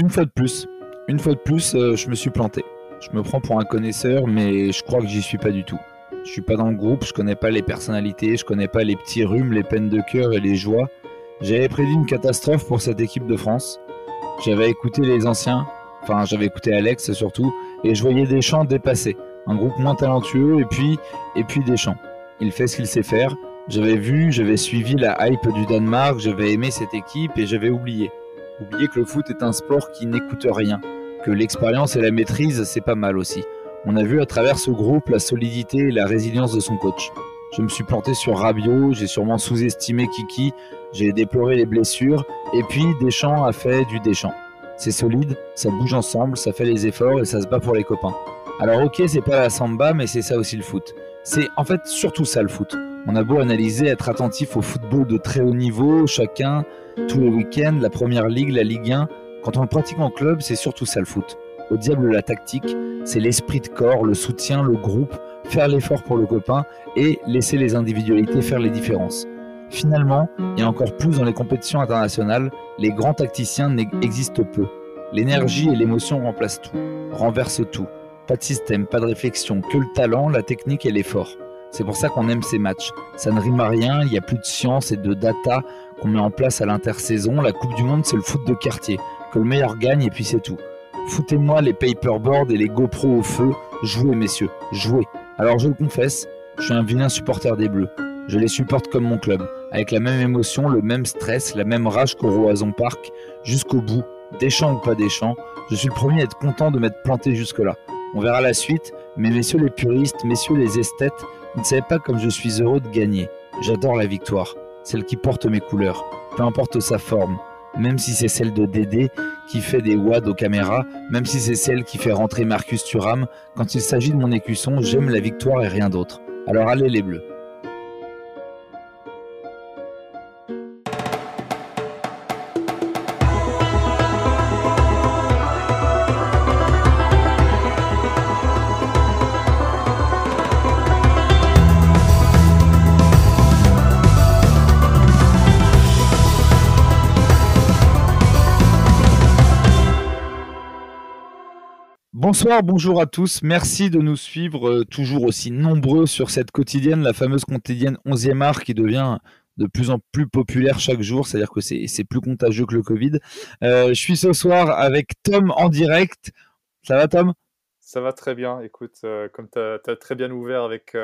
Une fois de plus, une fois de plus, euh, je me suis planté. Je me prends pour un connaisseur, mais je crois que j'y suis pas du tout. Je suis pas dans le groupe, je connais pas les personnalités, je connais pas les petits rhumes, les peines de cœur et les joies. J'avais prédit une catastrophe pour cette équipe de France. J'avais écouté les anciens, enfin j'avais écouté Alex surtout, et je voyais Deschamps dépasser. Un groupe moins talentueux et puis, et puis Deschamps. Il fait ce qu'il sait faire. J'avais vu, j'avais suivi la hype du Danemark, j'avais aimé cette équipe et j'avais oublié. Oublier que le foot est un sport qui n'écoute rien, que l'expérience et la maîtrise, c'est pas mal aussi. On a vu à travers ce groupe la solidité et la résilience de son coach. Je me suis planté sur Rabiot, j'ai sûrement sous-estimé Kiki, j'ai déploré les blessures, et puis Deschamps a fait du Deschamps. C'est solide, ça bouge ensemble, ça fait les efforts et ça se bat pour les copains. Alors ok, c'est pas la samba, mais c'est ça aussi le foot. C'est en fait surtout ça le foot. On a beau analyser, être attentif au football de très haut niveau, chacun, tous les week-ends, la première ligue, la Ligue 1. Quand on le pratique en club, c'est surtout ça le foot. Au diable la tactique, c'est l'esprit de corps, le soutien, le groupe, faire l'effort pour le copain et laisser les individualités faire les différences. Finalement, et encore plus dans les compétitions internationales, les grands tacticiens existent peu. L'énergie et l'émotion remplacent tout, renversent tout. Pas de système, pas de réflexion, que le talent, la technique et l'effort. C'est pour ça qu'on aime ces matchs. Ça ne rime à rien, il n'y a plus de science et de data qu'on met en place à l'intersaison. La Coupe du Monde, c'est le foot de quartier. Que le meilleur gagne et puis c'est tout. Foutez-moi les paperboards et les GoPro au feu. Jouez, messieurs, jouez. Alors je le confesse, je suis un vilain supporter des Bleus. Je les supporte comme mon club, avec la même émotion, le même stress, la même rage qu'au Roison Park, jusqu'au bout, Deschamps ou pas Deschamps. Je suis le premier à être content de m'être planté jusque-là. On verra la suite, mais messieurs les puristes, messieurs les esthètes, vous ne savez pas comme je suis heureux de gagner. J'adore la victoire, celle qui porte mes couleurs, peu importe sa forme, même si c'est celle de Dédé qui fait des wads aux caméras, même si c'est celle qui fait rentrer Marcus Thuram, quand il s'agit de mon écusson, j'aime la victoire et rien d'autre. Alors allez les bleus. Bonsoir, bonjour à tous. Merci de nous suivre euh, toujours aussi nombreux sur cette quotidienne, la fameuse quotidienne 11e art qui devient de plus en plus populaire chaque jour, c'est-à-dire que c'est plus contagieux que le Covid. Euh, je suis ce soir avec Tom en direct. Ça va Tom? Ça va très bien. Écoute, euh, comme tu as, très bien ouvert avec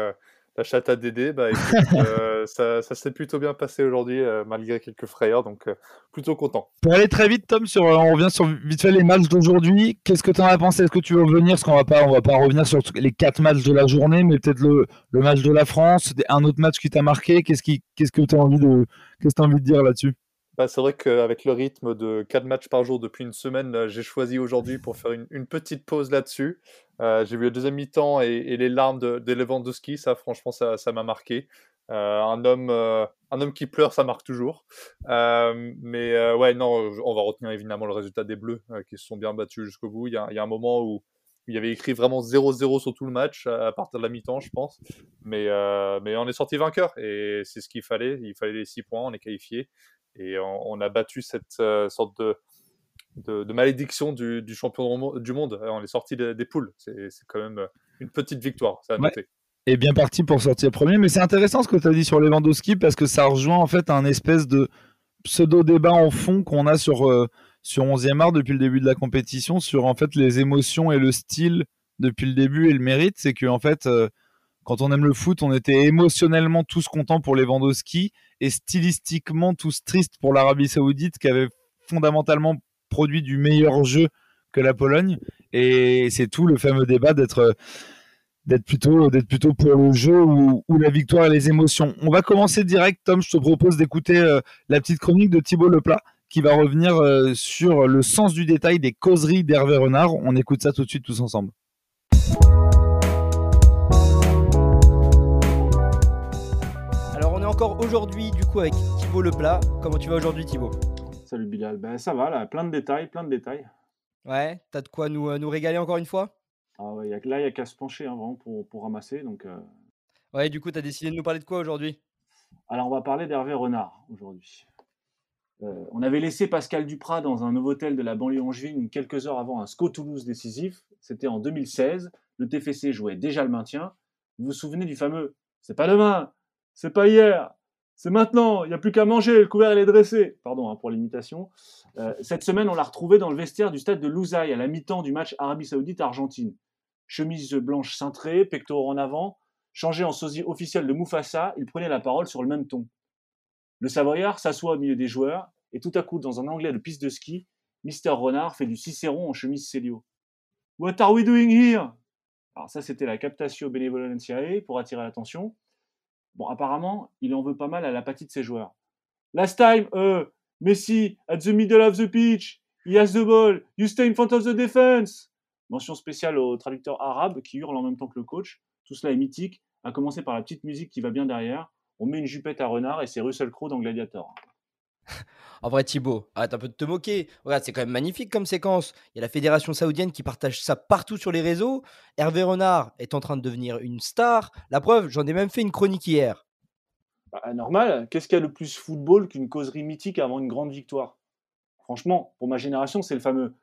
la chatte à Dédé, bah, euh, ça, s'est plutôt bien passé aujourd'hui, euh, malgré quelques frayeurs, donc euh, plutôt content. Pour aller très vite, Tom, sur, on revient sur vite fait les matchs d'aujourd'hui. Qu'est-ce que tu en as pensé? Est-ce que tu veux revenir? Parce qu'on va pas, on va pas revenir sur les quatre matchs de la journée, mais peut-être le, le, match de la France, un autre match qui t'a marqué. Qu'est-ce qui, qu'est-ce que tu as envie de, qu'est-ce que as envie de dire là-dessus? Bah, c'est vrai qu'avec le rythme de 4 matchs par jour depuis une semaine, j'ai choisi aujourd'hui pour faire une, petite pause là-dessus. Euh, j'ai vu le deuxième mi-temps et, les larmes de, de, Lewandowski, ça franchement ça, m'a marqué. Euh, un homme, euh, un homme qui pleure, ça marque toujours. mais ouais, non, on va retenir évidemment le résultat des Bleus qui se sont bien battus jusqu'au bout. Il y, a, il y, a, un moment où, il y avait écrit vraiment 0-0 sur tout le match à, partir de la mi-temps, je pense. Mais, mais on est sorti vainqueur et c'est ce qu'il fallait. Il fallait les 6 points, on est qualifié et on, a battu cette euh, sorte de, de, malédiction du, champion du monde. On est sorti des, poules. C'est quand même euh, une petite victoire, ça. Et bien parti pour sortir premier. Mais c'est intéressant ce que tu as dit sur Lewandowski parce que ça rejoint en fait un espèce de pseudo-débat en fond qu'on a sur, euh, sur 11e art depuis le début de la compétition, sur en fait les émotions et le style depuis le début et le mérite. C'est que en fait quand on aime le foot, on était émotionnellement tous contents pour Lewandowski et stylistiquement tous tristes pour l'Arabie Saoudite qui avait fondamentalement produit du meilleur jeu que la Pologne. Et c'est tout le fameux débat d'être d'être plutôt d'être plutôt pour le jeu ou, la victoire et les émotions. On va commencer direct, Tom. Je te propose d'écouter euh, la petite chronique de Thibaut Leplat qui va revenir euh, sur le sens du détail des causeries d'Hervé Renard. On écoute ça tout de suite tous ensemble. Encore aujourd'hui du coup avec Thibaut Leplat. Comment tu vas aujourd'hui Thibaut? Salut Bilal, ben ça va là, plein de détails, plein de détails. Ouais, t'as de quoi nous, euh, nous régaler encore une fois? Ah ouais, Là, il n'y a qu'à se pencher hein, vraiment pour, pour, ramasser. Donc, euh. Ouais, du coup, tu as décidé de nous parler de quoi aujourd'hui? Alors, on va parler d'Hervé Renard aujourd'hui. Euh, on avait laissé Pascal Duprat dans un hôtel de la banlieue angevine quelques heures avant un SCO Toulouse décisif. C'était en 2016. Le TFC jouait déjà le maintien. Vous vous souvenez du fameux C'est pas demain, c'est pas hier, c'est maintenant, il n'y a plus qu'à manger, le couvert est dressé. Pardon hein, pour l'imitation. Euh, cette semaine, on l'a retrouvé dans le vestiaire du stade de Louzaï à la mi-temps du match Arabie Saoudite-Argentine. Chemise blanche cintrée, pectoraux en avant, changé en sosie officiel de Mufasa, il prenait la parole sur le même ton. Le Savoyard s'assoit au milieu des joueurs et tout à coup, dans un anglais de piste de ski, Mister Renard fait du Cicéron en chemise Célio. What are we doing here? Alors ça, c'était la captatio benevolentiae pour attirer l'attention. Bon, apparemment, il en veut pas mal à l'apathie de ses joueurs. Last time, uh, Messi, at the middle of the pitch, he has the ball, you stay in front of the defense. Mention spéciale au traducteur arabe qui hurle en même temps que le coach. Tout cela est mythique, à commencer par la petite musique qui va bien derrière. On met une jupette à renard et c'est Russell Crowe dans Gladiator. En vrai, Thibaut, arrête un peu de te moquer. Regarde, c'est quand même magnifique comme séquence. Il y a la fédération saoudienne qui partage ça partout sur les réseaux. Hervé Renard est en train de devenir une star. La preuve, j'en ai même fait une chronique hier. Bah, normal, qu'est-ce qu'il y a le plus football qu'une causerie mythique avant une grande victoire? Franchement, pour ma génération, c'est le fameux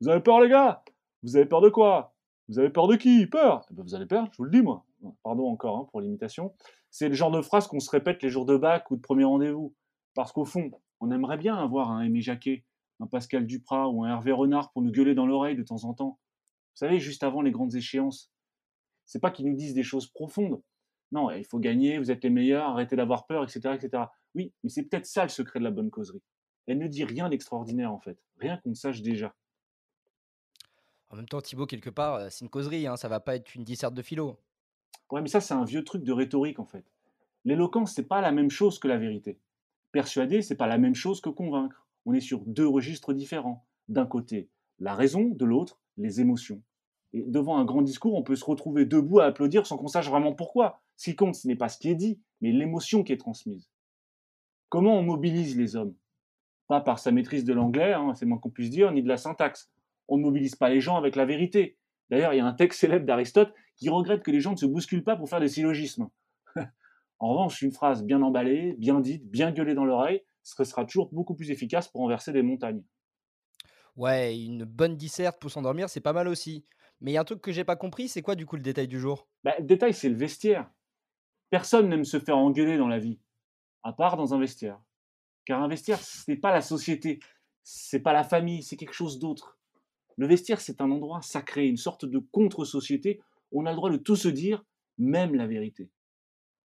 Vous avez peur, les gars Vous avez peur de quoi? Vous avez peur de qui? Peur eh ben, Vous allez perdre, je vous le dis, moi. Pardon encore hein, pour l'imitation. C'est le genre de phrase qu'on se répète les jours de bac ou de premier rendez-vous. Parce qu'au fond, on aimerait bien avoir un Aimé Jacquet, un Pascal Duprat ou un Hervé Renard pour nous gueuler dans l'oreille de temps en temps. Vous savez, juste avant les grandes échéances. C'est pas qu'ils nous disent des choses profondes. Non, il faut gagner, vous êtes les meilleurs, arrêtez d'avoir peur, etc., etc. Oui, mais c'est peut-être ça le secret de la bonne causerie. Elle ne dit rien d'extraordinaire en fait, rien qu'on sache déjà. En même temps, Thibaut, quelque part, euh, c'est une causerie, hein, ça va pas être une disserte de philo. Ouais, mais ça, c'est un vieux truc de rhétorique en fait. L'éloquence, c'est pas la même chose que la vérité. Persuader, c'est pas la même chose que convaincre. On est sur deux registres différents. D'un côté, la raison, de l'autre, les émotions. Et devant un grand discours, on peut se retrouver debout à applaudir sans qu'on sache vraiment pourquoi. Ce qui compte, ce n'est pas ce qui est dit, mais l'émotion qui est transmise. Comment on mobilise les hommes? Pas par sa maîtrise de l'anglais, hein, c'est moins qu'on puisse dire, ni de la syntaxe. On ne mobilise pas les gens avec la vérité. D'ailleurs, il y a un texte célèbre d'Aristote qui regrette que les gens ne se bousculent pas pour faire des syllogismes. En revanche, une phrase bien emballée, bien dite, bien gueulée dans l'oreille, ce sera toujours beaucoup plus efficace pour renverser des montagnes. Ouais, une bonne disserte pour s'endormir, c'est pas mal aussi. Mais il y a un truc que j'ai pas compris, c'est quoi du coup le détail du jour? Bah, Le détail, c'est le vestiaire. Personne n'aime se faire engueuler dans la vie, à part dans un vestiaire. Car un vestiaire, ce n'est pas la société, c'est pas la famille, c'est quelque chose d'autre. Le vestiaire, c'est un endroit sacré, une sorte de contre-société. On a le droit de tout se dire, même la vérité.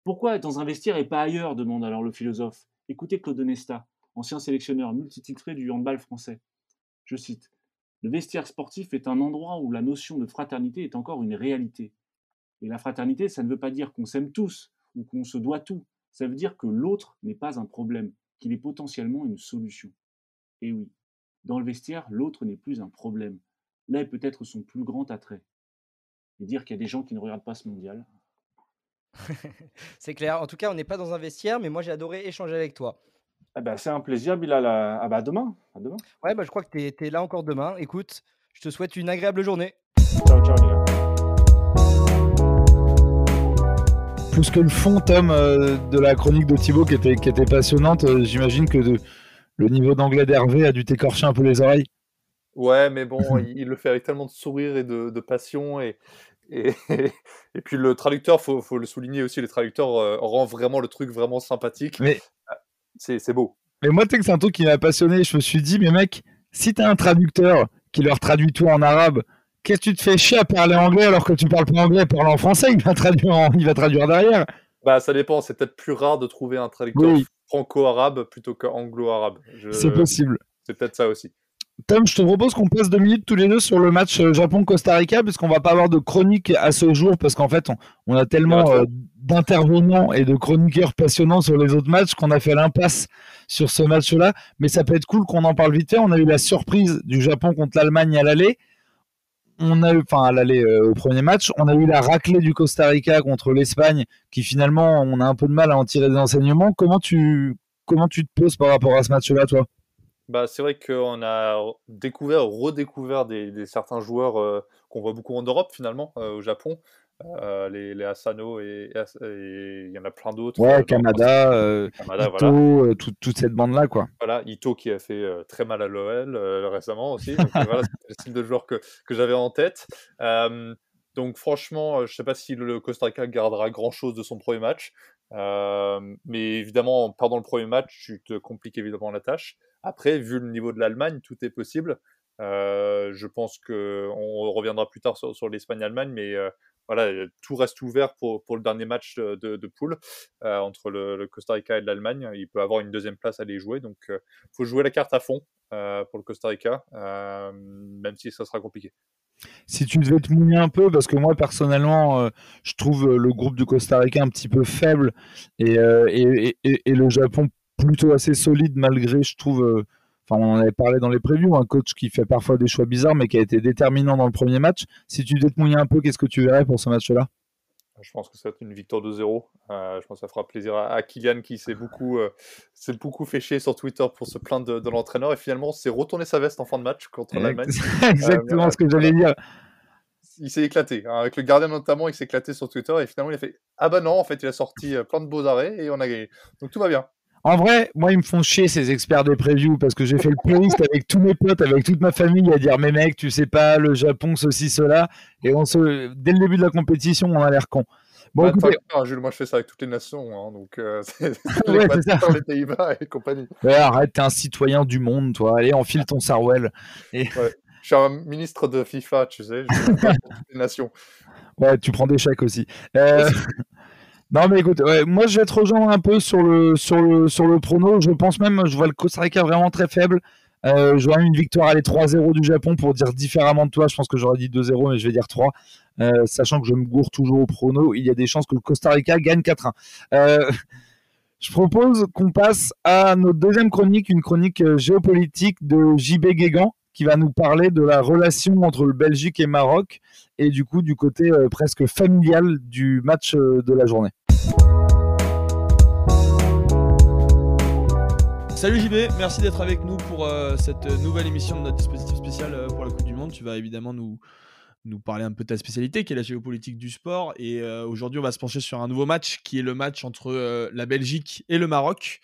Pourquoi être dans un vestiaire et pas ailleurs demande alors le philosophe. Écoutez Claude Nesta, ancien sélectionneur multititré du handball français. Je cite Le vestiaire sportif est un endroit où la notion de fraternité est encore une réalité. Et la fraternité, ça ne veut pas dire qu'on s'aime tous ou qu'on se doit tout. Ça veut dire que l'autre n'est pas un problème, qu'il est potentiellement une solution. Et oui, dans le vestiaire, l'autre n'est plus un problème. Là est peut-être son plus grand attrait. Et dire qu'il y a des gens qui ne regardent pas ce mondial, c'est clair. En tout cas, on n'est pas dans un vestiaire, mais moi j'ai adoré échanger avec toi. Eh ben, c'est un plaisir, Bilal. À, ah bah, demain. à demain. Ouais, bah, je crois que tu es, là encore demain. Écoute, je te souhaite une agréable journée. Ciao, ciao, les gars. Plus que le fond, Tom, euh, de la chronique de Thibaut qui était, qui était passionnante, euh, j'imagine que le niveau d'anglais d'Hervé a dû t'écorcher un peu les oreilles. Ouais, mais bon, il, le fait avec tellement de sourire et de, de passion. Et, et, et, puis le traducteur, faut, faut le souligner aussi, le traducteur euh, rend vraiment le truc vraiment sympathique. Mais ah, c'est beau. Mais moi, tu sais que c'est un truc qui m'a passionné. Je me suis dit, mais mec, si t'as un traducteur qui leur traduit tout en arabe, qu'est-ce que tu te fais chier à parler anglais alors que tu parles pas anglais, parle en français, il va traduire, il va traduire derrière. Bah, ça dépend. C'est peut-être plus rare de trouver un traducteur franco-arabe plutôt qu'anglo-arabe. C'est possible. C'est peut-être ça aussi. Tom, je te propose qu'on passe deux minutes tous les deux sur le match euh, Japon-Costa Rica, puisqu'on va pas avoir de chronique à ce jour, parce qu'en fait, on, a tellement euh, d'intervenants et de chroniqueurs passionnants sur les autres matchs qu'on a fait l'impasse sur ce match-là. Mais ça peut être cool qu'on en parle vite fait. On a eu la surprise du Japon contre l'Allemagne à l'aller. On a eu, enfin, à l'aller euh, au premier match. On a eu la raclée du Costa Rica contre l'Espagne, qui finalement, on a un peu de mal à en tirer des enseignements. Comment tu, comment tu te poses par rapport à ce match-là, toi? Bah, c'est vrai qu'on a découvert, redécouvert des, des certains joueurs euh, qu'on voit beaucoup en Europe finalement, euh, au Japon. Euh, les, les Asano et il y en a plein d'autres. Ouais, Canada, Kamada, Ito, voilà. tout- toute cette bande-là, quoi. Voilà, Ito qui a fait très mal à l'OL récemment aussi. Donc voilà, le style de joueur que, que j'avais en tête. Donc franchement, je sais pas si le Costa Rica gardera grand-chose de son premier match. Euh, mais évidemment, en perdant le premier match, tu te compliques évidemment la tâche. Après, vu le niveau de l'Allemagne, tout est possible. Euh, je pense que on reviendra plus tard sur, sur l'Espagne-Allemagne, mais euh, voilà, tout reste ouvert pour, pour le dernier match de, de, poule euh, entre le, Costa Rica et l'Allemagne. Il peut avoir une deuxième place à les jouer, donc euh, faut jouer la carte à fond euh, pour le Costa Rica, même si ça sera compliqué. Si tu devais te mouiller un peu, parce que moi personnellement, je trouve le groupe du Costa Rica un petit peu faible et, et, et- le Japon plutôt assez solide malgré, je trouve, enfin on en avait parlé dans les previews, un coach qui fait parfois des choix bizarres mais qui a été déterminant dans le premier match. Si tu devais te mouiller un peu, qu'est-ce que tu verrais pour ce match-là? Je pense que ça va être une victoire de 0. Euh, je pense que ça fera plaisir à, à Kylian qui s'est beaucoup, euh, beaucoup fait chier sur Twitter pour se plaindre de, de l'entraîneur et finalement s'est retourné sa veste en fin de match contre l'Allemagne. Exactement Euh, ce que j'allais dire. Il s'est éclaté, hein, avec le gardien notamment, il s'est éclaté sur Twitter et finalement il a fait Ah bah non, en fait il a sorti euh, plein de beaux arrêts et on a gagné. Donc tout va bien. En vrai, moi, ils me font chier ces experts des previews parce que j'ai fait le playlist avec tous mes potes, avec toute ma famille à dire mais mec, tu sais pas, le Japon, ceci, cela. Et on se... dès le début de la compétition, on a l'air con. Bon, Bah, écoutez, Jules, moi je fais ça avec toutes les nations, hein, donc euh, c'est Ouais, les Pays-Bas et compagnie. ouais, arrête, t'es un citoyen du monde, toi. Allez, enfile ton Sarwell. Je suis un ministre de FIFA, tu sais, je toutes les nations. Ouais, tu prends des chèques aussi. Euh, Non, mais écoute, moi je vais te rejoindre un peu sur le, sur le, sur le prono. Je pense même, je vois le Costa Rica vraiment très faible. Euh, je vois une victoire aller 3-0 du Japon pour dire différemment de toi. Je pense que j'aurais dit 2-0, mais je vais dire 3. Euh, sachant que je me gourre toujours au prono, il y a des chances que le Costa Rica gagne 4-1. Euh, je propose qu'on passe à notre deuxième chronique, une chronique euh, géopolitique de JB Guégan, qui va nous parler de la relation entre le Belgique et Maroc, et du coup du côté euh, presque familial du match euh, de la journée. Salut JB, merci d'être avec nous pour euh, cette nouvelle émission de notre dispositif spécial pour la Coupe du Monde. Tu vas évidemment nous, nous parler un peu de ta spécialité qui est la géopolitique du sport. Et aujourd'hui, on va se pencher sur un nouveau match qui est le match entre la Belgique et le Maroc.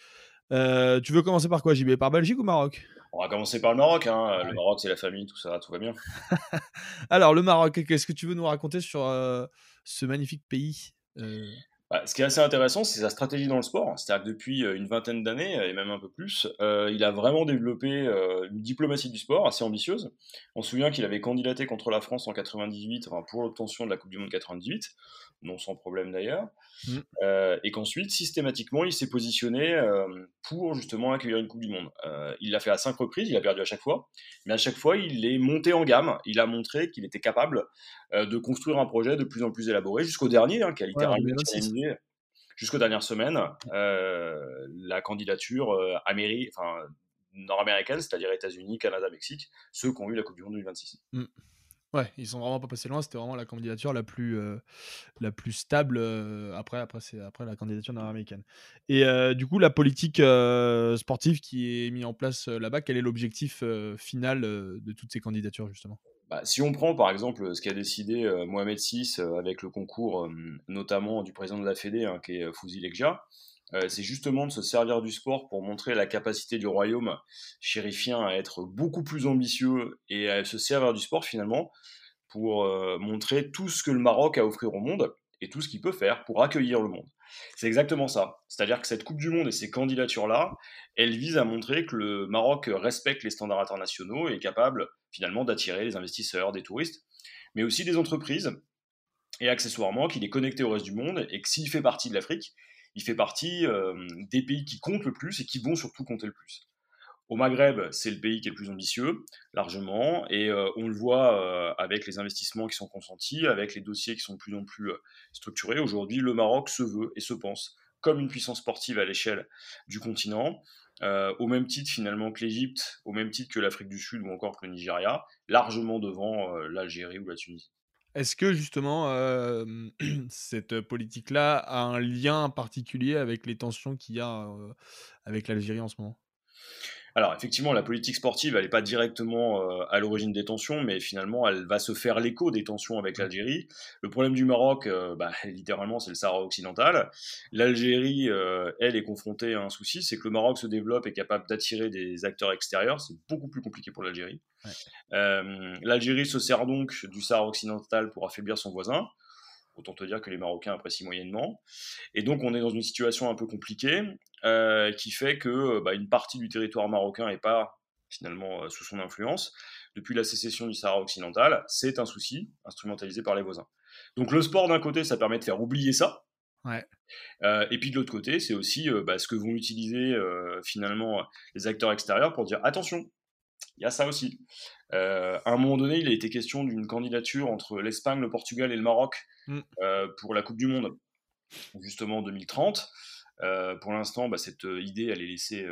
Tu veux commencer par quoi JB Par Belgique ou Maroc? On va commencer par le Maroc. Hein. Le Maroc, c'est la famille, tout ça, tout va bien. Alors, le Maroc, qu'est-ce que tu veux nous raconter sur euh, ce magnifique pays Euh, ce qui est assez intéressant, c'est sa stratégie dans le sport. C'est-à-dire que depuis euh, une vingtaine d'années, et même un peu plus, euh, il a vraiment développé euh, une diplomatie du sport assez ambitieuse. On se souvient qu'il avait candidaté contre la France en 98, enfin, pour l'obtention de la Coupe du Monde 98, non sans problème d'ailleurs. Mm. Euh, et qu'ensuite, systématiquement, il s'est positionné pour justement accueillir une Coupe du Monde. Il l'a fait à cinq reprises, il a perdu à chaque fois, mais à chaque fois, il est monté en gamme. Il a montré qu'il était capable de construire un projet de plus en plus élaboré jusqu'au dernier, hein, qui a littéralement 2026. terminé jusqu'aux dernières semaines euh, la candidature euh, enfin, nord-américaine, c'est-à-dire États-Unis, Canada, Mexique, ceux qui ont eu la Coupe du Monde 2026. Ouais, ils sont vraiment pas passés loin. C'était vraiment la candidature la plus, euh, la plus stable euh, après, après, après la candidature nord-américaine. Et euh, du coup, la politique sportive qui est mise en place là-bas, quel est l'objectif final de toutes ces candidatures, justement? Bah, si on prend par exemple ce qu'a décidé Mohamed VI avec le concours notamment du président de la Fédé, hein, qui est Fouzi Lekja, euh, c'est justement de se servir du sport pour montrer la capacité du royaume chérifien à être beaucoup plus ambitieux et à se servir du sport finalement pour euh, montrer tout ce que le Maroc a à offrir au monde et tout ce qu'il peut faire pour accueillir le monde. C'est exactement ça. C'est-à-dire que cette Coupe du Monde et ces candidatures-là, elles visent à montrer que le Maroc respecte les standards internationaux et est capable finalement d'attirer les investisseurs, des touristes, mais aussi des entreprises, et accessoirement qu'il est connecté au reste du monde et que s'il fait partie de l'Afrique, il fait partie des pays qui comptent le plus et qui vont surtout compter le plus. Au Maghreb, c'est le pays qui est le plus ambitieux, largement, et on le voit avec les investissements qui sont consentis, avec les dossiers qui sont de plus en plus structurés. Aujourd'hui, le Maroc se veut et se pense comme une puissance sportive à l'échelle du continent, au même titre finalement que l'Égypte, au même titre que l'Afrique du Sud ou encore que le Nigeria, largement devant l'Algérie ou la Tunisie. Est-ce que justement cette politique-là a un lien particulier avec les tensions qu'il y a avec l'Algérie en ce moment? Alors effectivement, la politique sportive, elle n'est pas directement euh, à l'origine des tensions, mais finalement, elle va se faire l'écho des tensions avec l'Algérie. Le problème du Maroc, euh, bah, littéralement, c'est le Sahara occidental. L'Algérie, euh, elle, est confrontée à un souci, c'est que le Maroc se développe et est capable d'attirer des acteurs extérieurs. C'est beaucoup plus compliqué pour l'Algérie. L'Algérie se sert donc du Sahara occidental pour affaiblir son voisin. Autant te dire que les Marocains apprécient moyennement. Et donc, on est dans une situation un peu compliquée euh, qui fait que bah, une partie du territoire marocain n'est pas finalement euh, sous son influence. Depuis la sécession du Sahara occidental, c'est un souci instrumentalisé par les voisins. Donc, le sport, d'un côté, ça permet de faire oublier ça. Ouais. Euh, et puis de l'autre côté, c'est aussi bah, ce que vont utiliser finalement les acteurs extérieurs pour dire attention, il y a ça aussi. à un moment donné, il a été question d'une candidature entre l'Espagne, le Portugal et le Maroc Mm. Euh, pour la Coupe du Monde, justement en 2030. Euh, pour l'instant, bah, cette euh, idée, elle est laissée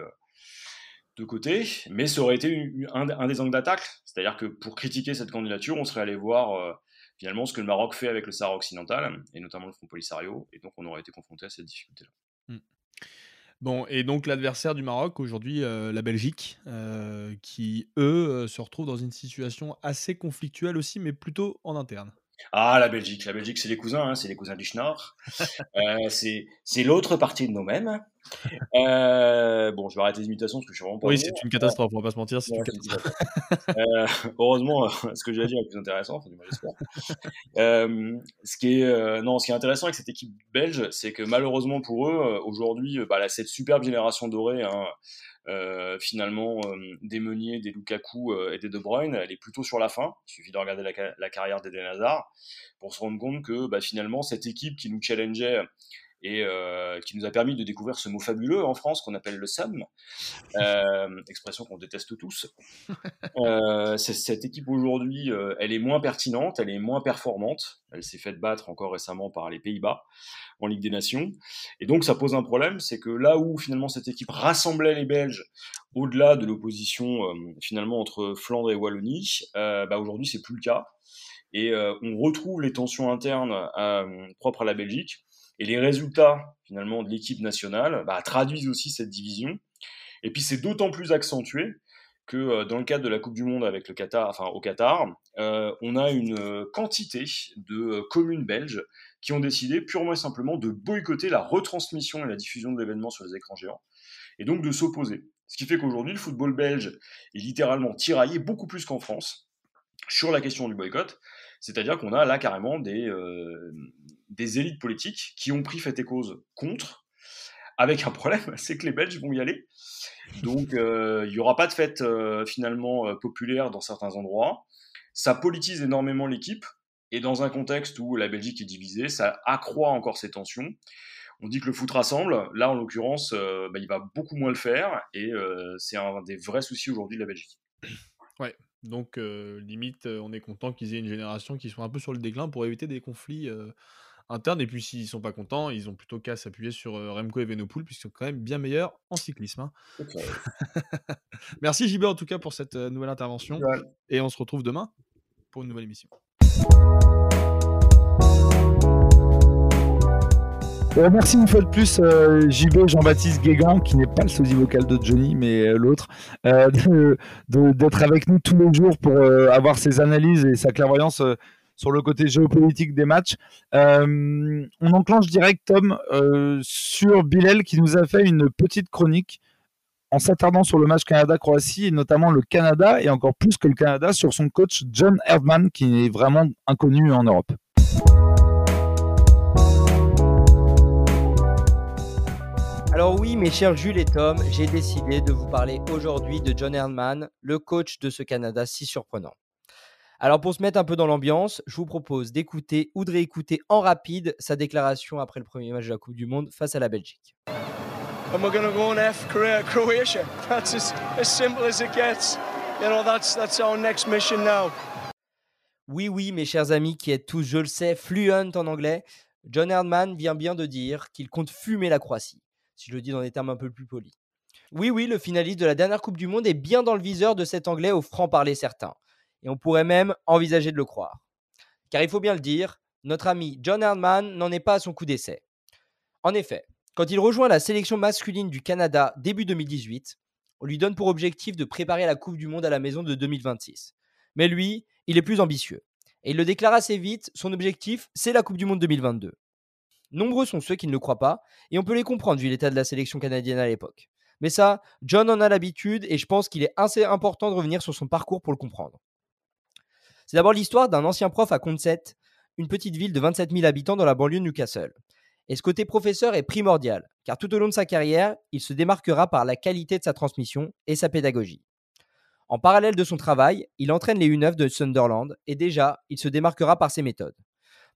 de côté, mais ça aurait été un, des angles d'attaque. C'est-à-dire que pour critiquer cette candidature, on serait allé voir finalement ce que le Maroc fait avec le Sahara occidental, et notamment le Front Polisario, et donc on aurait été confronté à cette difficulté-là. Mm. Bon, et donc l'adversaire du Maroc aujourd'hui, la Belgique, qui eux se retrouvent dans une situation assez conflictuelle aussi, mais plutôt en interne. Ah, la Belgique. La Belgique, c'est les cousins, hein, c'est les cousins du Schnorr. Euh, c'est l'autre partie de nous-mêmes. Euh, bon, je vais arrêter les imitations parce que je suis vraiment pas. Oui, c'est une catastrophe, on va pas se mentir. euh, heureusement, ce que j'ai à dire est plus intéressant, enfin, euh, ce, qui est, non, ce qui est intéressant avec cette équipe belge, c'est que malheureusement pour eux, aujourd'hui, bah, cette superbe génération dorée, hein, euh, finalement euh, des Meunier, des Lukaku euh, et des De Bruyne, elle est plutôt sur la fin. Il suffit de regarder la, carrière d'Eden Hazard pour se rendre compte que bah, finalement cette équipe qui nous challengeait et qui nous a permis de découvrir ce mot fabuleux en France qu'on appelle le SAM, expression qu'on déteste tous. cette équipe aujourd'hui, elle est moins pertinente, elle est moins performante. Elle s'est faite battre encore récemment par les Pays-Bas en Ligue des Nations. Et donc ça pose un problème, c'est que là où finalement cette équipe rassemblait les Belges au-delà de l'opposition euh, finalement entre Flandre et Wallonie, euh, bah aujourd'hui c'est plus le cas. Et euh, on retrouve les tensions internes propres à la Belgique. Et les résultats finalement de l'équipe nationale bah, traduisent aussi cette division. Et puis c'est d'autant plus accentué que dans le cadre de la Coupe du Monde avec le Qatar, enfin au Qatar, on a une quantité de communes belges qui ont décidé purement et simplement de boycotter la retransmission et la diffusion de l'événement sur les écrans géants, et donc de s'opposer. Ce qui fait qu'aujourd'hui, le football belge est littéralement tiraillé beaucoup plus qu'en France sur la question du boycott, c'est-à-dire qu'on a là carrément des, euh, des élites politiques qui ont pris fait et cause contre, avec un problème, c'est que les Belges vont y aller. Donc euh, il n'y aura pas de fête euh, finalement populaire dans certains endroits. Ça politise énormément l'équipe, et dans un contexte où la Belgique est divisée, ça accroît encore ces tensions. On dit que le foot rassemble. Là, en l'occurrence, bah, il va beaucoup moins le faire. Et c'est un des vrais soucis aujourd'hui de la Belgique. Ouais. Donc, euh, limite, on est content qu'ils aient une génération qui soit un peu sur le déclin pour éviter des conflits internes. Et puis, s'ils sont pas contents, ils ont plutôt qu'à s'appuyer sur Remco et Venopoul, puisqu'ils sont quand même bien meilleurs en cyclisme. Hein. Merci JB en tout cas pour cette nouvelle intervention. Et on se retrouve demain pour une nouvelle émission. Merci une fois de plus euh, JB Jean-Baptiste Guégan, qui n'est pas le sosie vocal de Johnny, mais euh, l'autre, euh, d'être avec nous tous les jours pour avoir ses analyses et sa clairvoyance sur le côté géopolitique des matchs. on enclenche direct, Tom, sur Bilal qui nous a fait une petite chronique en s'attardant sur le match Canada-Croatie et notamment le Canada et encore plus que le Canada sur son coach John Erdman qui est vraiment inconnu en Europe. Alors oui, mes chers Jules et Tom, j'ai décidé de vous parler aujourd'hui de John Erdman, le coach de ce Canada si surprenant. Alors pour se mettre un peu dans l'ambiance, je vous propose d'écouter ou de réécouter en rapide sa déclaration après le premier match de la Coupe du Monde face à la Belgique. and we're going to go and F Croatia. That's as, as simple as it gets. You know, that's, that's our next mission now. Oui, oui, mes chers amis qui êtes tous, je le sais, fluent en anglais, John Herdman vient bien de dire qu'il compte fumer la Croatie, si je le dis dans des termes un peu plus polis. Oui, oui, le finaliste de la dernière Coupe du Monde est bien dans le viseur de cet anglais au franc-parler certain. Et on pourrait même envisager de le croire. Car il faut bien le dire, notre ami John Herdman n'en est pas à son coup d'essai. En effet, quand il rejoint la sélection masculine du Canada début 2018, on lui donne pour objectif de préparer la Coupe du Monde à la maison de 2026. Mais lui, il est plus ambitieux. Et il le déclare assez vite, son objectif, c'est la Coupe du Monde 2022. Nombreux sont ceux qui ne le croient pas, et on peut les comprendre vu l'état de la sélection canadienne à l'époque. Mais ça, John en a l'habitude, et je pense qu'il est assez important de revenir sur son parcours pour le comprendre. C'est d'abord l'histoire d'un ancien prof à Consett, une petite ville de 27 000 habitants dans la banlieue de Newcastle. Et ce côté professeur est primordial, car tout au long de sa carrière, il se démarquera par la qualité de sa transmission et sa pédagogie. En parallèle de son travail, il entraîne les U9 de Sunderland, et déjà, il se démarquera par ses méthodes.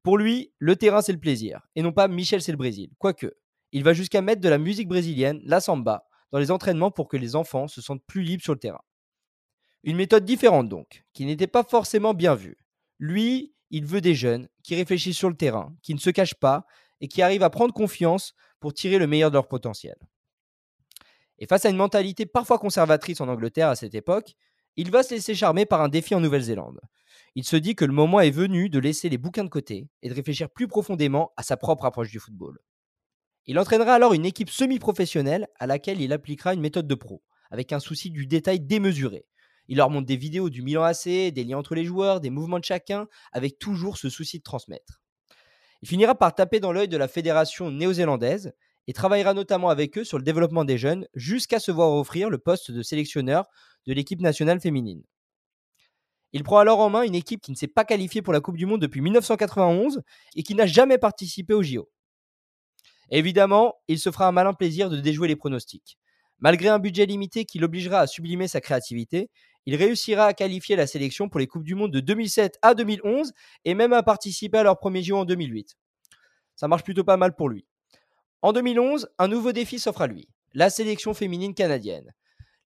Pour lui, le terrain c'est le plaisir, et non pas Michel c'est le Brésil, quoique. Il va jusqu'à mettre de la musique brésilienne, la samba, dans les entraînements pour que les enfants se sentent plus libres sur le terrain. Une méthode différente donc, qui n'était pas forcément bien vue. Lui, il veut des jeunes qui réfléchissent sur le terrain, qui ne se cachent pas et qui arrivent à prendre confiance pour tirer le meilleur de leur potentiel. Et face à une mentalité parfois conservatrice en Angleterre à cette époque, il va se laisser charmer par un défi en Nouvelle-Zélande. Il se dit que le moment est venu de laisser les bouquins de côté et de réfléchir plus profondément à sa propre approche du football. Il entraînera alors une équipe semi-professionnelle à laquelle il appliquera une méthode de pro, avec un souci du détail démesuré. Il leur montre des vidéos du Milan AC, des liens entre les joueurs, des mouvements de chacun, avec toujours ce souci de transmettre. Il finira par taper dans l'œil de la fédération néo-zélandaise et travaillera notamment avec eux sur le développement des jeunes jusqu'à se voir offrir le poste de sélectionneur de l'équipe nationale féminine. Il prend alors en main une équipe qui ne s'est pas qualifiée pour la Coupe du Monde depuis 1991 et qui n'a jamais participé au JO. Évidemment, il se fera un malin plaisir de déjouer les pronostics. Malgré un budget limité qui l'obligera à sublimer sa créativité, il réussira à qualifier la sélection pour les Coupes du Monde de 2007 à 2011 et même à participer à leur premier JO en 2008. Ça marche plutôt pas mal pour lui. En 2011, un nouveau défi s'offre à lui, la sélection féminine canadienne.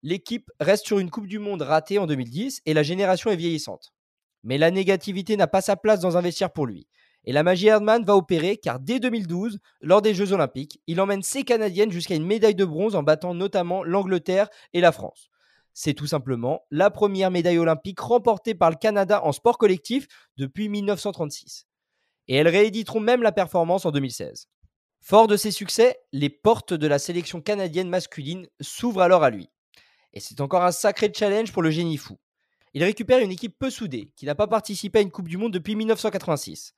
L'équipe reste sur une Coupe du Monde ratée en 2010 et la génération est vieillissante. Mais la négativité n'a pas sa place dans un vestiaire pour lui. Et la magie Herdman va opérer car dès 2012, lors des Jeux Olympiques, il emmène ses Canadiennes jusqu'à une médaille de bronze en battant notamment l'Angleterre et la France. C'est tout simplement la première médaille olympique remportée par le Canada en sport collectif depuis 1936. Et elles rééditeront même la performance en 2016. Fort de ses succès, les portes de la sélection canadienne masculine s'ouvrent alors à lui. Et c'est encore un sacré challenge pour le génie fou. Il récupère une équipe peu soudée, qui n'a pas participé à une Coupe du Monde depuis 1986.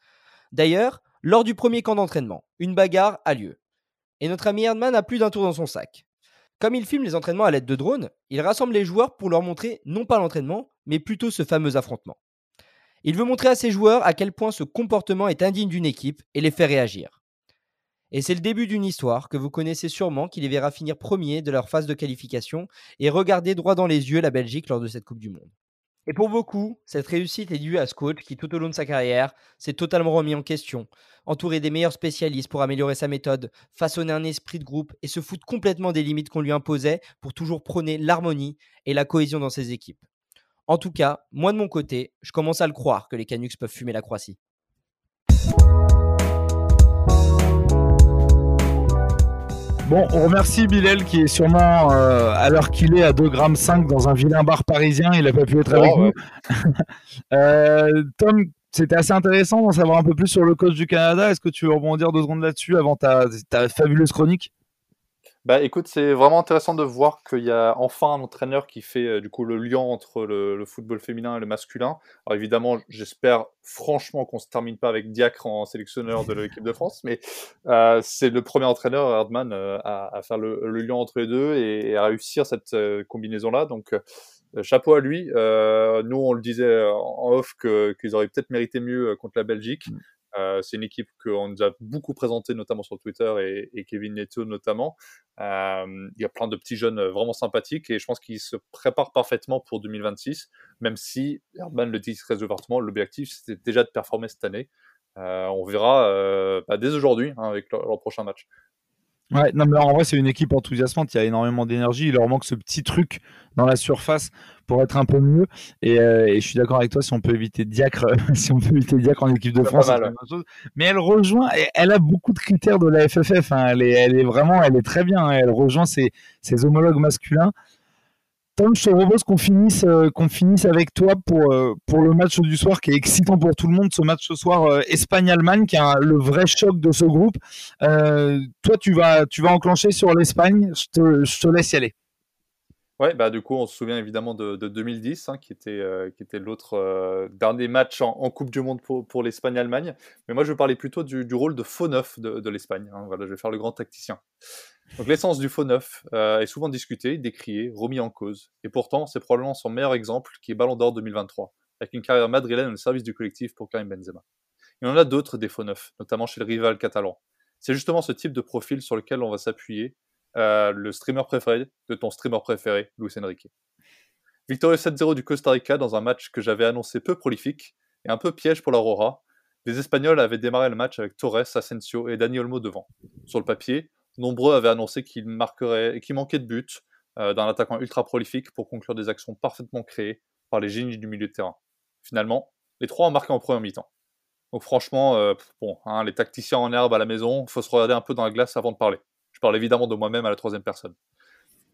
D'ailleurs, lors du premier camp d'entraînement, une bagarre a lieu. Et notre ami Herdman a plus d'un tour dans son sac. Comme il filme les entraînements à l'aide de drones, il rassemble les joueurs pour leur montrer non pas l'entraînement, mais plutôt ce fameux affrontement. Il veut montrer à ses joueurs à quel point ce comportement est indigne d'une équipe et les faire réagir. Et c'est le début d'une histoire que vous connaissez sûrement qui les verra finir premiers de leur phase de qualification et regarder droit dans les yeux la Belgique lors de cette Coupe du Monde. Et pour beaucoup, cette réussite est due à ce coach qui, tout au long de sa carrière, s'est totalement remis en question, entouré des meilleurs spécialistes pour améliorer sa méthode, façonner un esprit de groupe et se foutre complètement des limites qu'on lui imposait pour toujours prôner l'harmonie et la cohésion dans ses équipes. En tout cas, moi de mon côté, je commence à le croire que les Canucks peuvent fumer la Croatie. Bon, on remercie Bilal qui est sûrement euh, à l'heure qu'il est à 2,5 g dans un vilain bar parisien. Il n'a pas pu être avec Oh, nous. Euh, Tom, c'était assez intéressant d'en savoir un peu plus sur le coach du Canada. Est-ce que tu veux rebondir deux secondes là-dessus avant ta, ta fabuleuse chronique? Bah écoute, c'est vraiment intéressant de voir qu'il y a enfin un entraîneur qui fait euh, du coup le lien entre le, football féminin et le masculin. Alors évidemment, j'espère franchement qu'on se termine pas avec Diacre en sélectionneur de l'équipe de France, mais euh, c'est le premier entraîneur, Herdman, euh, à, faire le, lien entre les deux et, à réussir cette combinaison-là. Donc chapeau à lui. Nous, on le disait en off qu'ils auraient peut-être mérité mieux contre la Belgique. Euh, c'est une équipe qu'on nous a beaucoup présentée, notamment sur Twitter et, Kevin Neto notamment. Euh, il y a plein de petits jeunes euh, vraiment sympathiques et je pense qu'ils se préparent parfaitement pour 2026, même si Herdman le dit très ouvertement, l'objectif c'était déjà de performer cette année. On verra bah, dès aujourd'hui hein, avec leur prochain match. Ouais, non, mais en vrai, c'est une équipe enthousiasmante. Il y a énormément d'énergie. Il leur manque ce petit truc dans la surface pour être un peu mieux. Et, euh, et je suis d'accord avec toi. Si on peut éviter Diacre, si on peut éviter Diacre en équipe de France, mal, chose. Mais elle rejoint. Elle a beaucoup de critères de la FFF. hein. Elle, est, elle est vraiment, elle est très bien. hein. Elle rejoint ses, ses homologues masculins. Je te propose qu'on finisse, euh, qu'on finisse avec toi pour, euh, pour le match du soir qui est excitant pour tout le monde. Ce match ce soir, euh, Espagne-Allemagne, qui est le vrai choc de ce groupe. Toi, tu vas, tu vas enclencher sur l'Espagne. Je te, je te laisse y aller. Ouais, bah du coup, on se souvient évidemment de, de 2010, hein, qui était, euh, était l'autre euh, dernier match en, Coupe du Monde pour, l'Espagne-Allemagne. Mais moi, je vais parler plutôt du, rôle de faux neuf de, de l'Espagne. hein. Voilà, je vais faire le grand tacticien. Donc l'essence du faux neuf euh, est souvent discutée, décriée, remis en cause. Et pourtant, c'est probablement son meilleur exemple qui est Ballon d'Or 2023, avec une carrière madrilène au service du collectif pour Karim Benzema. Il y en a d'autres des faux neufs, notamment chez le rival catalan. C'est justement ce type de profil sur lequel on va s'appuyer euh, le streamer préféré de ton streamer préféré, Luis Enrique. Victorieux 7-0 du Costa Rica dans un match que j'avais annoncé peu prolifique et un peu piège pour l'Aurora. Les Espagnols avaient démarré le match avec Torres, Asensio et Dani Olmo devant. Sur le papier, nombreux avaient annoncé qu'il qu'il manquait de buts euh, d'un attaquant ultra prolifique pour conclure des actions parfaitement créées par les génies du milieu de terrain. Finalement, les trois ont marqué en première mi-temps. Donc franchement, euh, bon, hein, les tacticiens en herbe à la maison, faut se regarder un peu dans la glace avant de parler. Parle évidemment de moi-même à la troisième personne.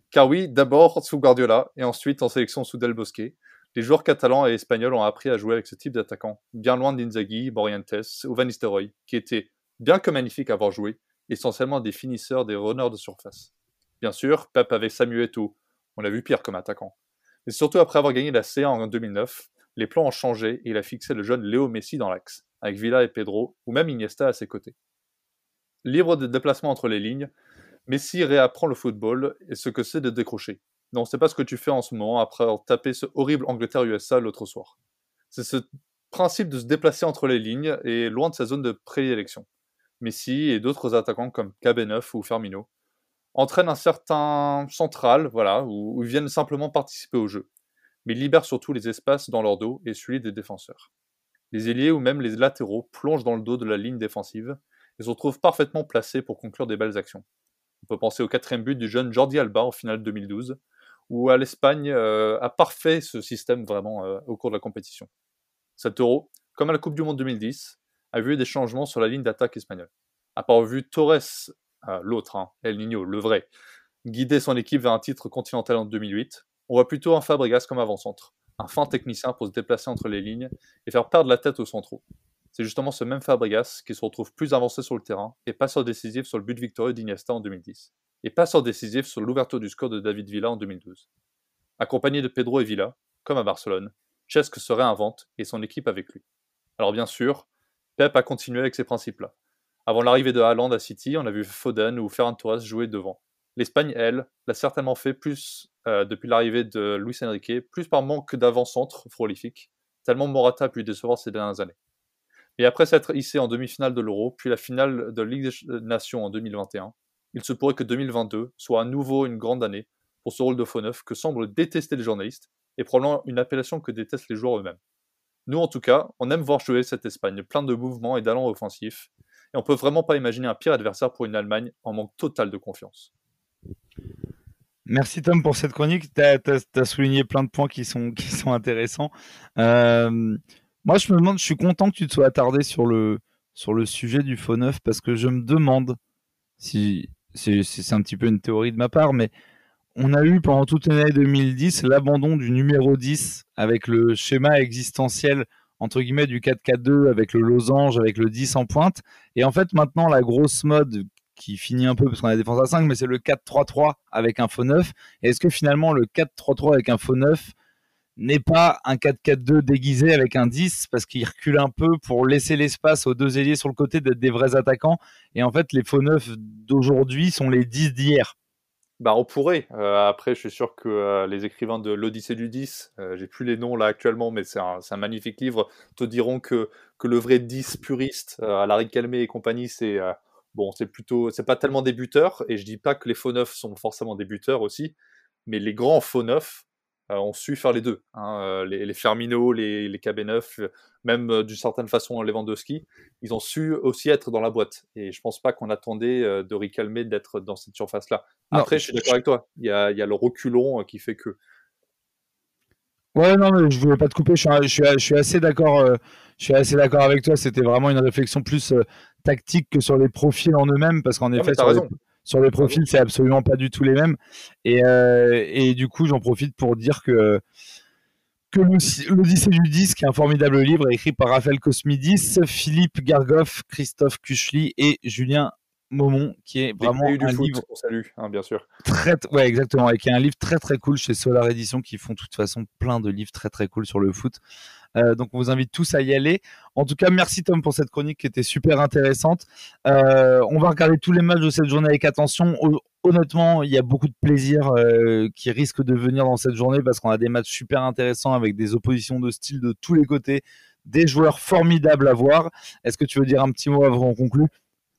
Car oui, d'abord sous Guardiola et ensuite en sélection sous Del Bosque, les joueurs catalans et espagnols ont appris à jouer avec ce type d'attaquant, bien loin d'Inzaghi, Morientes ou Van Nistelrooy, qui étaient, bien que magnifiques à avoir joué, essentiellement des finisseurs, des runners de surface. Bien sûr, Pep avait Samuel Eto'o, on l'a vu pire comme attaquant. Mais surtout après avoir gagné la C1 en 2009, les plans ont changé et il a fixé le jeune Léo Messi dans l'axe, avec Villa et Pedro, ou même Iniesta à ses côtés. Libre de déplacement entre les lignes, Messi réapprend le football et ce que c'est de décrocher. Non, c'est pas ce que tu fais en ce moment après avoir tapé ce horrible Angleterre-USA l'autre soir. C'est ce principe de se déplacer entre les lignes et loin de sa zone de préélection. Messi et d'autres attaquants comme KB9 ou Firmino entraînent un certain central, voilà, où ils viennent simplement participer au jeu, mais libèrent surtout les espaces dans leur dos et celui des défenseurs. Les ailiers ou même les latéraux plongent dans le dos de la ligne défensive et se retrouvent parfaitement placés pour conclure des belles actions. On peut penser au quatrième but du jeune Jordi Alba en finale 2012, où l'Espagne euh, a parfait ce système vraiment euh, au cours de la compétition. Cet euro, comme à la Coupe du Monde 2010, a vu des changements sur la ligne d'attaque espagnole. À part vu Torres, euh, l'autre, hein, El Niño, le vrai, guider son équipe vers un titre continental en 2008, on voit plutôt un Fabregas comme avant-centre, un fin technicien pour se déplacer entre les lignes et faire perdre la tête aux centraux. C'est justement ce même Fabregas qui se retrouve plus avancé sur le terrain et passeur décisif sur le but victorieux d'Iniesta en 2010, et passeur décisif sur l'ouverture du score de David Villa en 2012. Accompagné de Pedro et Villa, comme à Barcelone, Cesc se réinvente et son équipe avec lui. Alors bien sûr, Pep a continué avec ces principes-là. Avant l'arrivée de Haaland à City, on a vu Foden ou Ferran Torres jouer devant. L'Espagne, elle, l'a certainement fait plus euh, depuis l'arrivée de Luis Enrique, plus par manque d'avant-centre prolifique, tellement Morata a pu décevoir ces dernières années. Et après s'être hissé en demi-finale de l'Euro, puis la finale de Ligue des Nations en 2021, il se pourrait que 2022 soit à nouveau une grande année pour ce rôle de faux neuf que semblent détester les journalistes, et probablement une appellation que détestent les joueurs eux-mêmes. Nous, en tout cas, on aime voir jouer cette Espagne, plein de mouvements et d'allants offensifs, et on peut vraiment pas imaginer un pire adversaire pour une Allemagne en manque total de confiance. Merci Tom pour cette chronique. Tu as, souligné plein de points qui sont, qui sont intéressants. Euh, moi, je me demande, je suis content que tu te sois attardé sur le, sur le sujet du faux neuf parce que je me demande si c'est un petit peu une théorie de ma part, mais on a eu pendant toute l'année 2010 l'abandon du numéro 10 avec le schéma existentiel entre guillemets du 4-4-2 avec le losange, avec le 10 en pointe. Et en fait, maintenant, la grosse mode qui finit un peu parce qu'on a la défense à 5, mais c'est le 4-3-3 avec un faux 9. Et est-ce que finalement le 4-3-3 avec un faux 9 n'est pas un 4-4-2 déguisé avec un 10 parce qu'il recule un peu pour laisser l'espace aux deux ailiers sur le côté d'être des vrais attaquants. Et en fait, les faux 9 d'aujourd'hui sont les 10 d'hier. Bah, on pourrait. Euh, après, je suis sûr que euh, les écrivains de l'Odyssée du 10, euh, j'ai plus les noms là actuellement, mais c'est un, magnifique livre, te diront que, que le vrai 10 puriste, à Larry Calmé et compagnie, c'est bon, c'est plutôt, c'est pas tellement des buteurs, et je dis pas que les faux neufs sont forcément des buteurs aussi, mais les grands faux neufs ont su faire les deux. Hein, les, les Fermino, les, les KB9, même d'une certaine façon Lewandowski, ils ont su aussi être dans la boîte. Et je pense pas qu'on attendait de Ricalmé d'être dans cette surface-là. Après, je suis d'accord avec toi. Il y, a, il y a, le reculon qui fait que. Ouais, non, mais je voulais pas te couper. Je suis, je suis, je suis assez d'accord. Euh, je suis assez d'accord avec toi. C'était vraiment une réflexion plus euh, tactique que sur les profils en eux-mêmes, parce qu'en effet, sur les, sur les, profils, c'est absolument pas du tout les mêmes. Et, euh, et du coup, j'en profite pour dire que que l'Odyssée du disque, un formidable livre écrit par Raphaël Cosmidis, Philippe Gargoff, Christophe Kuchli et Julien Momon, qui est vraiment cahiers du un foot, livre on salue, hein, bien sûr. très, ouais, exactement, et qui est un livre très très cool chez Solar Edition, qui font de toute façon plein de livres très très cool sur le foot. Euh, donc on vous invite tous à y aller. En tout cas, merci Tom pour cette chronique qui était super intéressante. Euh, on va regarder tous les matchs de cette journée avec attention. Hon- Honnêtement, il y a beaucoup de plaisir euh, qui risque de venir dans cette journée parce qu'on a des matchs super intéressants avec des oppositions de style de tous les côtés, des joueurs formidables à voir. Est-ce que tu veux dire un petit mot avant qu'on conclue?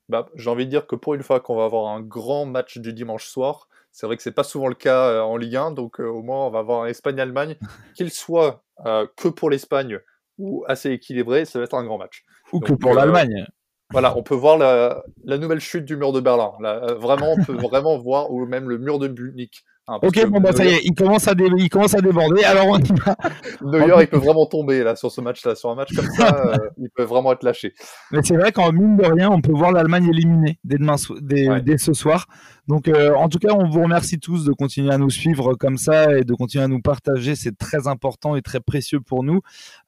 Bah, j'ai envie de dire que pour une fois qu'on va avoir un grand match du dimanche soir, c'est vrai que c'est pas souvent le cas en Ligue 1, donc au moins on va avoir un Espagne-Allemagne, qu'il soit que pour l'Espagne ou assez équilibré, ça va être un grand match. Ou que pour euh, l'Allemagne Voilà, on peut voir la, la nouvelle chute du mur de Berlin. Là, euh, vraiment, on peut vraiment voir, ou même le mur de Munich. Hein, parce Ok, bon bah ça y est, il commence à, dé- il commence à déborder. Alors on y va. Neuer, il peut vraiment tomber là sur ce match-là. Sur un match comme ça, euh, il peut vraiment être lâché. Mais c'est vrai qu'en mine de rien, on peut voir l'Allemagne éliminée dès, demain, so- dès, Ouais. dès ce soir. Donc, euh, en tout cas, on vous remercie tous de continuer à nous suivre comme ça et de continuer à nous partager. C'est très important et très précieux pour nous.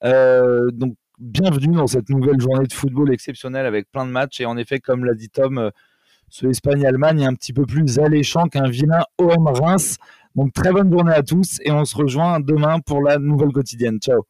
Euh, donc, bienvenue dans cette nouvelle journée de football exceptionnelle avec plein de matchs. Et en effet, comme l'a dit Tom, ce Espagne-Allemagne est un petit peu plus alléchant qu'un vilain OM Reims. Donc, très bonne journée à tous et on se rejoint demain pour la nouvelle quotidienne. Ciao.